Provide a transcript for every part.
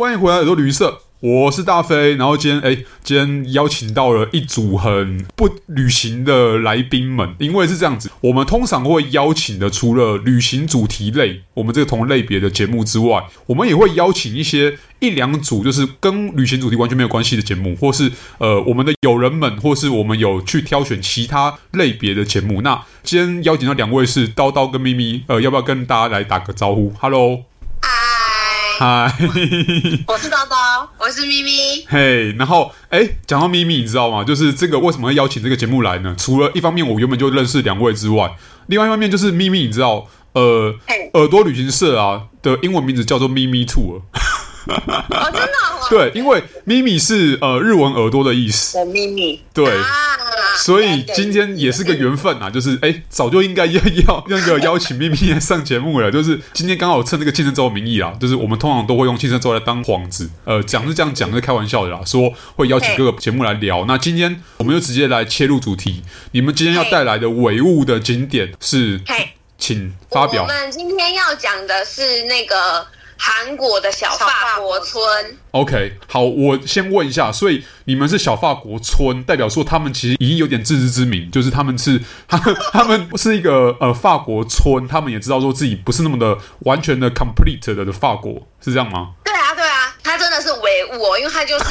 欢迎回来耳朵旅社。我是大飞，然后今天哎，今天邀请到了一组很不旅行的来宾们，因为是这样子，我们通常会邀请的，除了旅行主题类，我们这个同类别的节目之外，我们也会邀请一些一两组，就是跟旅行主题完全没有关系的节目，或是呃，我们的友人们，或是我们有去挑选其他类别的节目。那今天邀请到两位是叨叨跟咪咪，呃，要不要跟大家来打个招呼？Hello。嗨，我是叨叨，我是咪咪。嘿，然后哎，讲到咪咪，你知道吗？就是这个为什么会邀请这个节目来呢？除了一方面我原本就认识两位之外，另外一方面就是咪咪，你知道，呃，耳朵旅行社啊的英文名字叫做咪咪 Tour。哦，真的？对，因为咪咪是呃日文耳朵的意思。咪咪。对。所以今天也是个缘分啊，就是哎，早就应该要要那个邀请咪咪来上节目了。就是今天刚好趁这个庆生周的名义啊，就是我们通常都会用庆生周来当幌子，呃，讲是这样讲，是开玩笑的啦。说会邀请各个节目来聊。那今天我们就直接来切入主题。你们今天要带来的唯物的景点是？请发表。我们今天要讲的是那个。韩国的小法国村。OK，好，我先问一下，所以你们是小法国村，代表说他们其实已经有点自知之明，就是他们是他们 他们是一个呃法国村，他们也知道说自己不是那么的完全的 complete 的的法国，是这样吗？对真的是伪物哦，因为它就是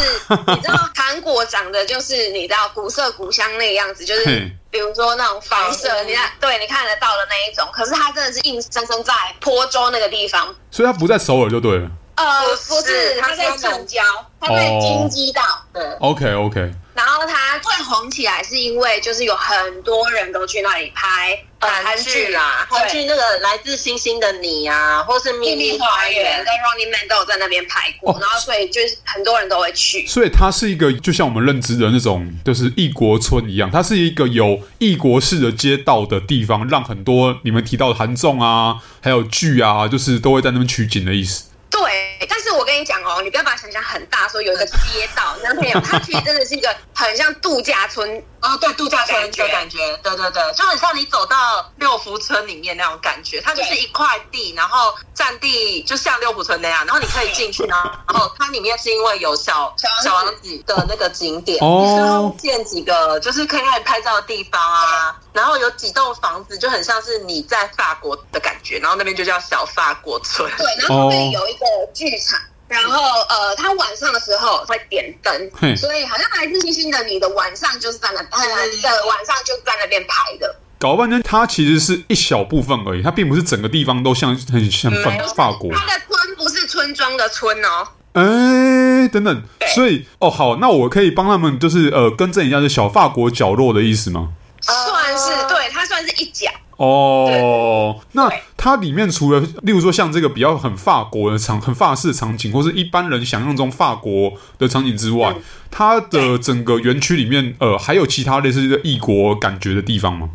你知道 韩国长得就是你知道古色古香那个样子，就是。比如说那种房舍，你看，对，你看得到的那一种，可是它真的是硬生生在坡州那个地方，所以它不在首尔就对了。呃，不是，它在城郊，它在京畿道。对，OK OK。然后它最红起来是因为就是有很多人都去那里拍韩剧啦，韩剧那个来自星星的你啊，或是秘密花园跟 Running Man 都有在那边拍过，然后所以就是很多人都会去。所以它是一个就像我们认知的那种就是异国村一样，它是一个有异国式的街道的地方，让很多你们提到的韩综啊，还有剧啊，就是都会在那边取景的意思。对，但是我跟你讲哦，你不要把它想象很大，说有一个街道，男朋友，它其实真的是一个很像度假村哦，对，度假村的感觉，对对对，就很像你走到六福村里面那种感觉，它就是一块地，然后占地就像六福村那样，然后你可以进去呢，然后它里面是因为有小小王子的那个景点，哦，建几个就是可以让你拍照的地方啊。然后有几栋房子，就很像是你在法国的感觉，然后那边就叫小法国村。对，然后会有一个剧场，哦、然后呃，他晚上的时候会点灯，所以好像来自星星的你的晚上就是在那，他的晚上就在那边拍的。搞半天，它其实是一小部分而已，它并不是整个地方都像很像法法国。它的村不是村庄的村哦。哎，等等，所以哦好，那我可以帮他们就是呃更正一下，是小法国角落的意思吗？算是对，它算是一角哦。那它里面除了，例如说像这个比较很法国的场、很法式的场景，或是一般人想象中法国的场景之外，它的整个园区里面，呃，还有其他类似的异国感觉的地方吗？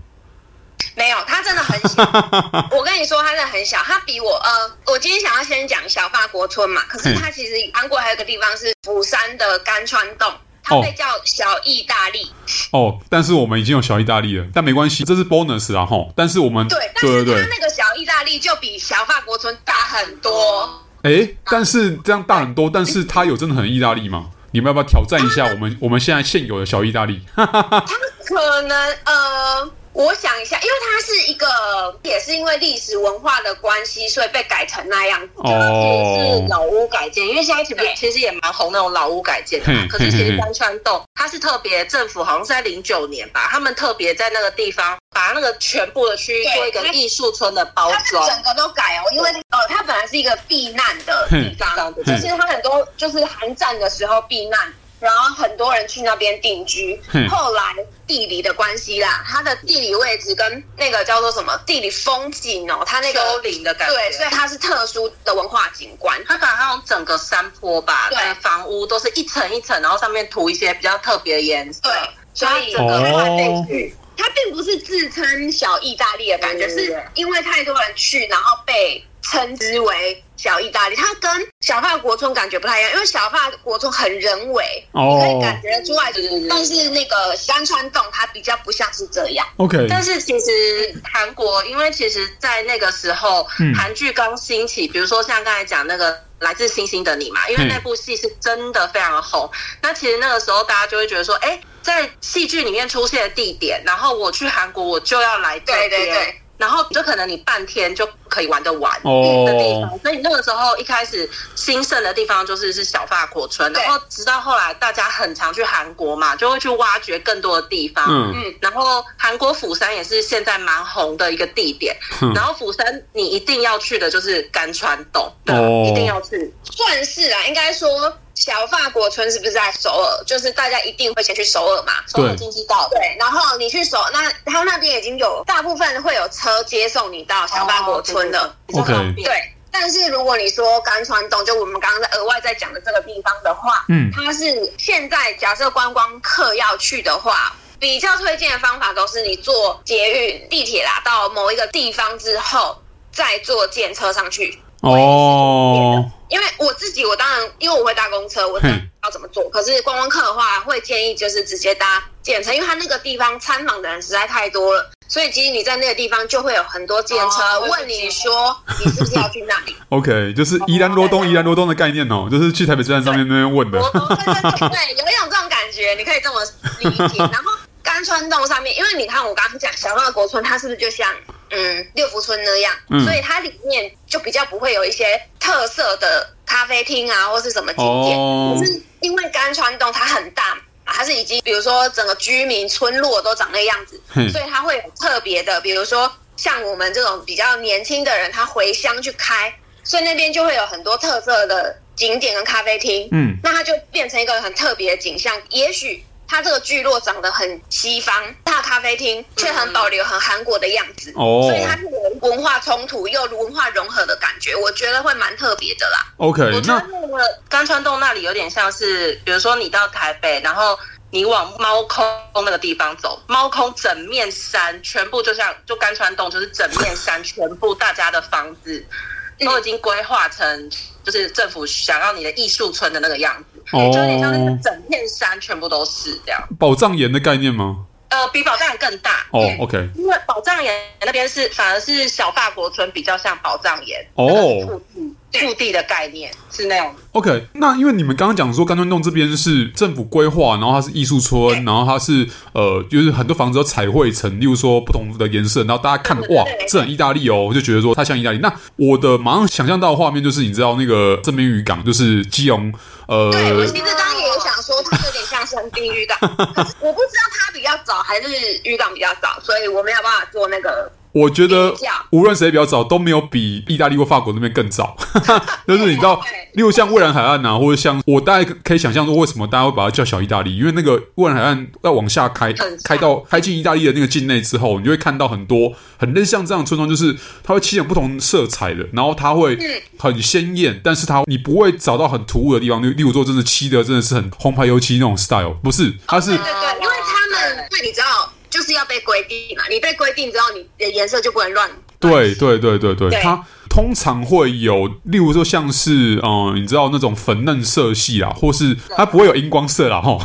没有，它真的很小。我跟你说，它真的很小。它比我呃，我今天想要先讲小法国村嘛，可是它其实韩国还有个地方是釜山的甘川洞。它被叫小意大利哦，但是我们已经有小意大利了，但没关系，这是 bonus 啊吼。但是我们对，对对它那个小意大利就比小法国村大很多。哎，但是这样大很多，但是它有真的很意大利吗？你们要不要挑战一下我们我们现在现有的小意大利？它可能呃。我想一下，因为它是一个，也是因为历史文化的关系，所以被改成那样子。哦，其实是老屋改建，因为现在其实其实也蛮红那种老屋改建的嘛。可是其实甘川洞它是特别，政府好像是在零九年吧，他们特别在那个地方把那个全部的区域做一个艺术村的包装，整个都改哦。因为呃，它本来是一个避难的地方，就是它很多就是寒战的时候避难。然后很多人去那边定居，后来地理的关系啦，它的地理位置跟那个叫做什么地理风景哦，它那个丘陵的感觉，对，所以它是特殊的文化景观。它把它用整个山坡吧，对，房屋都是一层一层，然后上面涂一些比较特别的颜色，对，所以整个它被它并不是自称小意大利的感觉，是因为太多人去，然后被。称之为小意大利，它跟小法国村感觉不太一样，因为小法国村很人为，哦、你可以感觉出来。但是那个山川洞它比较不像是这样。OK，但是其实韩国，因为其实，在那个时候，韩剧刚兴起，比如说像刚才讲那个。来自星星的你嘛，因为那部戏是真的非常的红。那其实那个时候大家就会觉得说，哎，在戏剧里面出现的地点，然后我去韩国，我就要来这边。对对对。然后就可能你半天就可以玩得完的地方，所以那个时候一开始兴盛的地方就是是小法国村，然后直到后来大家很常去韩国嘛，就会去挖掘更多的地方。嗯，然后韩国釜山也是现在蛮红的一个地点。然后釜山你一定要去的就是甘川洞，对，一定要去。算是啊，应该说。小法国村是不是在首尔？就是大家一定会先去首尔嘛，首尔经济道。对，然后你去首，那他那边已经有大部分会有车接送你到小法国村的，比较方便。对，但是如果你说甘川洞，就我们刚刚在额外在讲的这个地方的话，嗯，它是现在假设观光客要去的话，比较推荐的方法都是你坐捷运、地铁啦，到某一个地方之后，再坐电车上去。哦。自己，我当然因为我会搭公车，我知道要怎么做。可是观光客的话，会建议就是直接搭计程车，因为他那个地方参访的人实在太多了，所以其实你在那个地方就会有很多计程车问你说你是不是要去那里？OK，就是宜兰罗东、宜兰罗东的概念哦，就是去台北车站上面那边问的。对，对，有一种这种感觉，你可以这么理解。然后甘川洞上面，因为你看我刚刚讲小法国村，它是不是就像？嗯，六福村那样，嗯、所以它里面就比较不会有一些特色的咖啡厅啊，或是什么景点。哦、可是因为甘川洞它很大嘛，它是已经比如说整个居民村落都长那样子，所以它会有特别的，比如说像我们这种比较年轻的人，他回乡去开，所以那边就会有很多特色的景点跟咖啡厅。嗯，那它就变成一个很特别的景象，也许。它这个聚落长得很西方，它的咖啡厅却很保留很韩国的样子，哦，所以它是有文化冲突又文化融合的感觉，我觉得会蛮特别的啦。OK，我觉得那个甘川洞那里有点像是，比如说你到台北，然后你往猫空那个地方走，猫空整面山全部就像就甘川洞，就是整面山全部大家的房子都已经规划成就是政府想要你的艺术村的那个样子。哦，就有点像那个整片山全部都是这样。宝藏岩的概念吗？呃，比宝藏岩更大。哦，OK。因为宝藏岩那边是反而是小法国村比较像宝藏岩哦。腹地的概念是那样。OK，那因为你们刚刚讲说甘川洞这边是政府规划，然后它是艺术村，然后它是呃，就是很多房子都彩绘成，例如说不同的颜色，然后大家看哇，这很意大利哦，我就觉得说它像意大利。那我的马上想象到的画面就是，你知道那个正滨渔港，就是基隆。呃，对，我其实刚刚也有想说，它有点像是横滨渔港，我不知道它比较早还是渔港比较早，所以我没有办法做那个。我觉得无论谁比较早，都没有比意大利或法国那边更早。就是你知道，例如像蔚蓝海岸啊，或者像我大概可以想象说，为什么大家会把它叫小意大利？因为那个蔚蓝海岸要往下开，开到开进意大利的那个境内之后，你就会看到很多很类似像这样的村庄，就是它会漆成不同色彩的，然后它会很鲜艳，但是它你不会找到很突兀的地方。例如说，真的漆的真的是很红牌油漆那种 style，不是？它是对对对，因为他们，因为你知道。就是要被规定嘛，你被规定之后，你的颜色就不能乱。对对对对对，它通常会有，例如说像是嗯，你知道那种粉嫩色系啊，或是它不会有荧光色啦。齁。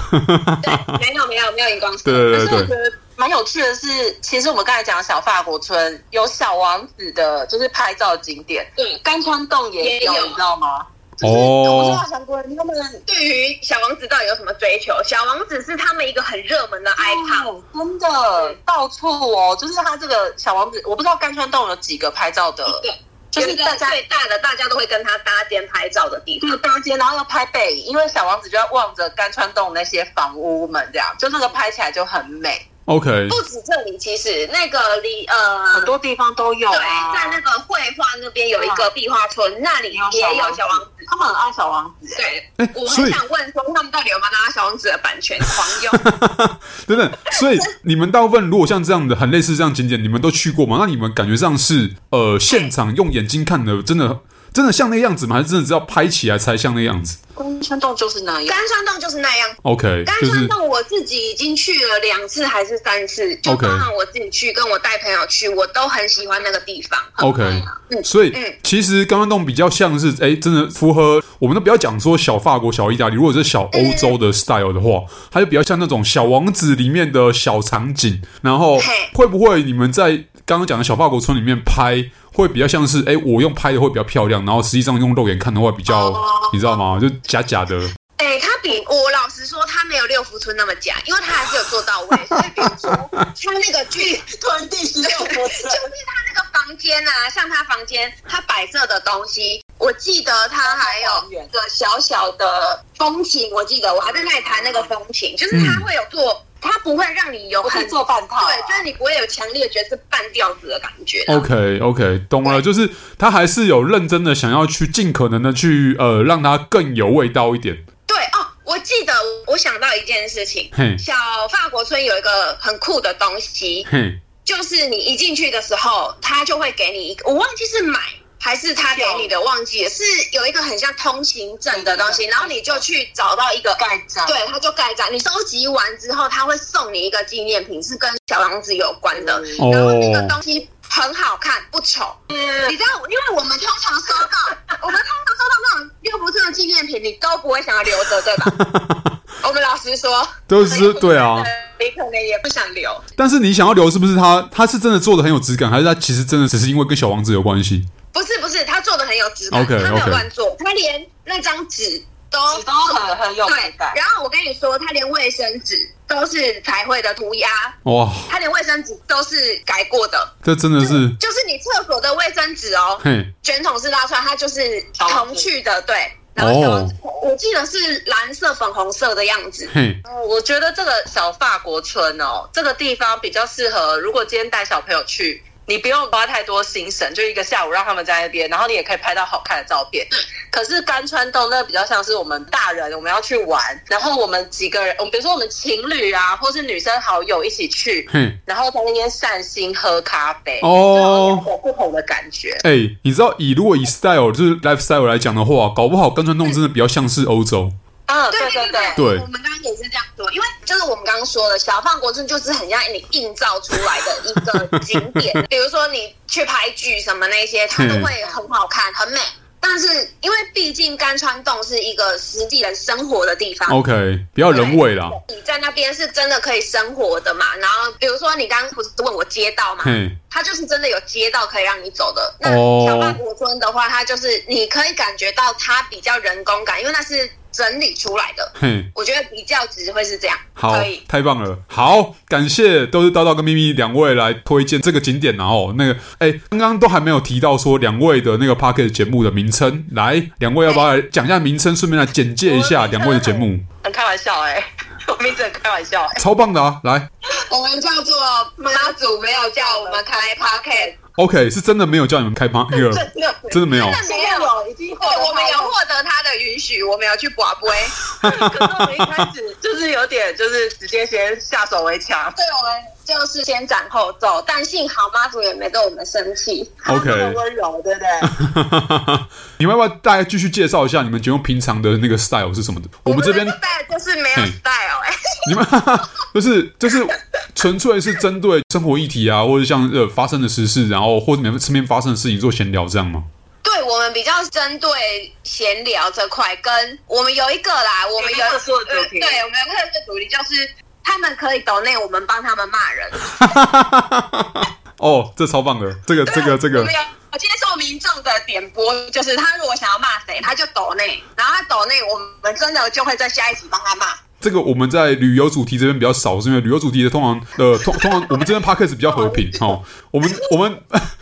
没有没有没有荧光色。对对对对。可是我觉得蛮有趣的是，其实我们刚才讲的小法国村有小王子的，就是拍照景点。对，甘川洞也有，也有你知道吗？哦，我不知道韩国人他们对于小王子到底有什么追求？小王子是他们一个很热门的 icon，真的到处哦，就是他这个小王子，我不知道甘川洞有几个拍照的，对，就是大家最大的，大家都会跟他搭肩拍照的地方，搭肩，然后要拍背影，因为小王子就要望着甘川洞那些房屋们，这样就那个拍起来就很美。OK，不止这里，其实那个离呃很多地方都有、啊。对，在那个绘画那边有一个壁画村，啊、那里也有小王子。他们很爱小王子。对，欸、我很想问说，他们到底有没有拿小王子的版权狂用？等等，所以你们大部分如果像这样的很类似这样景点，你们都去过吗？那你们感觉上是呃现场用眼睛看的，真的真的像那个样子吗？还是真的只要拍起来才像那个样子？甘川洞就是那样，甘川洞就是那样。OK，甘川洞我自己已经去了两次还是三次，就包含我自己去，跟我带朋友去，我都很喜欢那个地方。OK，嗯，所以嗯，其实甘川洞比较像是，哎，真的符合我们都不要讲说小法国、小意大利，如果是小欧洲的 style 的话，它就比较像那种小王子里面的小场景。然后会不会你们在刚刚讲的小法国村里面拍？会比较像是，哎，我用拍的会比较漂亮，然后实际上用肉眼看的话比较，哦、你知道吗？就假假的。哎，他比我老实说，他没有六福村那么假，因为他还是有做到位。所以比如说，他那个剧屯第十六福村，就是他那个房间啊，像他房间，他摆设的东西，我记得他还有一个小小的风琴，我记得我还在那里弹那个风琴，就是他会有做。嗯它不会让你有很做半套，对，就是你不会有强烈觉得是半吊子的感觉。OK OK，懂了，就是他还是有认真的想要去尽可能的去呃让它更有味道一点。对哦，我记得我想到一件事情，嘿小法国村有一个很酷的东西，嘿就是你一进去的时候，他就会给你一个，我忘记是买。还是他给你的，忘记了，是有一个很像通行证的东西，然后你就去找到一个盖章，对，他就盖章。你收集完之后，他会送你一个纪念品，是跟小王子有关的。然后那个东西很好看，不丑。你知道，因为我们通常收到，我们通常收到那种六福村的纪念品，你都不会想要留着，对吧？我们老实说，都是对啊，你可能也不想留。但是你想要留，是不是他？他是真的做的很有质感，还是他其实真的只是因为跟小王子有关系？不是不是，他做的很有质感，okay, 他没有乱做，他连那张纸都纸都很很有质感。然后我跟你说，他连卫生纸都是彩绘的涂鸦，哇！他连卫生纸都是改过的，这真的是就，就是你厕所的卫生纸哦，嘿卷筒式拉出来，它就是童趣的，对。然后哦，我记得是蓝色、粉红色的样子。嘿，我觉得这个小法国村哦，这个地方比较适合，如果今天带小朋友去。你不用花太多心神，就一个下午让他们在那边，然后你也可以拍到好看的照片。可是甘川洞那比较像是我们大人，我们要去玩，然后我们几个人，我们比如说我们情侣啊，或是女生好友一起去，嗯，然后在那边散心喝咖啡，哦，有不同的感觉。哎、欸，你知道以如果以 style 就是 lifestyle 来讲的话，搞不好甘川洞真的比较像是欧洲。啊，对对对对，对我们刚刚也是这样说，因为就是我们刚刚说的小放国村就是很像你营造出来的一个景点，比如说你去拍剧什么那些，它都会很好看，很美。但是因为毕竟甘川洞是一个实际人生活的地方，OK，比较人味啦。你在那边是真的可以生活的嘛？然后比如说你刚刚不是问我街道嘛？嗯，它就是真的有街道可以让你走的。那小曼国村的话，它就是你可以感觉到它比较人工感，因为那是。整理出来的，嘿，我觉得比较值会是这样，好，可以，太棒了，好，感谢都是叨叨跟咪咪两位来推荐这个景点，然后那个，哎，刚刚都还没有提到说两位的那个 Podcast 节目的名称，来，两位要不要来讲一下名称，顺便来简介一下两位的节目？很开玩笑哎，我们一直很开玩笑哎，超棒的啊，来，我们叫做妈祖没有叫我们开 Podcast。OK，是真的没有叫你们开趴，那个。真的没有，真的没有，已经对，我们有获得他的允许，我们有去拔杯。可 是我们一开始就是有点，就是直接先下手为强。对，我们就是先斩后奏，但幸好妈祖也没对我们生气，OK，温柔，对不对？你们要不要大家继续介绍一下你们节目平常的那个 style 是什么的？我们这边 style 就是没有 style 哎，你们 就是就是纯粹是针对生活议题啊，或者像呃发生的时事，然后或者你们身边发生的事情做闲聊这样吗？对，我们比较针对闲聊这块，跟我们有一个啦，我们有特殊的主题，对，我们有特殊的主题就是他们可以抖内，我们帮他们骂人。哦，这超棒的，这个这个这个。我接受民众的点播，就是他如果想要骂谁，他就抖内，然后他抖内，我们真的就会在下一集帮他骂。这个我们在旅游主题这边比较少，是因为旅游主题的通常呃 通通常我们这边 podcast 比较和平 哦。我们我们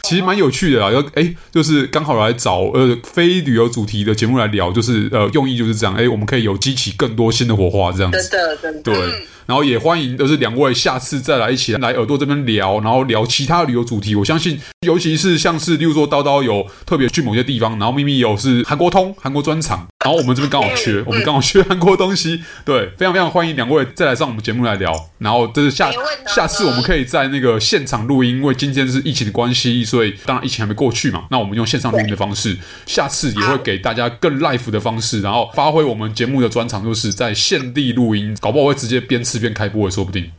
其实蛮有趣的啦，要哎就是刚好来找呃非旅游主题的节目来聊，就是呃用意就是这样，哎我们可以有激起更多新的火花这样子。真的真的。对。嗯然后也欢迎，就是两位下次再来一起来耳朵这边聊，然后聊其他旅游主题。我相信，尤其是像是，例如说叨叨有特别去某些地方，然后秘密有是韩国通韩国专场，然后我们这边刚好缺，我们刚好缺韩国东西，对，非常非常欢迎两位再来上我们节目来聊。然后就是下下次我们可以在那个现场录音，因为今天是疫情的关系，所以当然疫情还没过去嘛。那我们用线上录音的方式，下次也会给大家更 live 的方式，然后发挥我们节目的专长，就是在现地录音，搞不好会直接边吃边开播也说不定。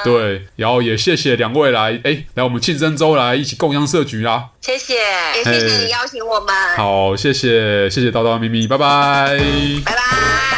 好，对，然后也谢谢两位来，哎，来我们庆生周来一起共襄社局啦。谢谢，也谢谢你邀请我们。好，谢谢谢谢叨叨咪咪，拜拜，拜拜。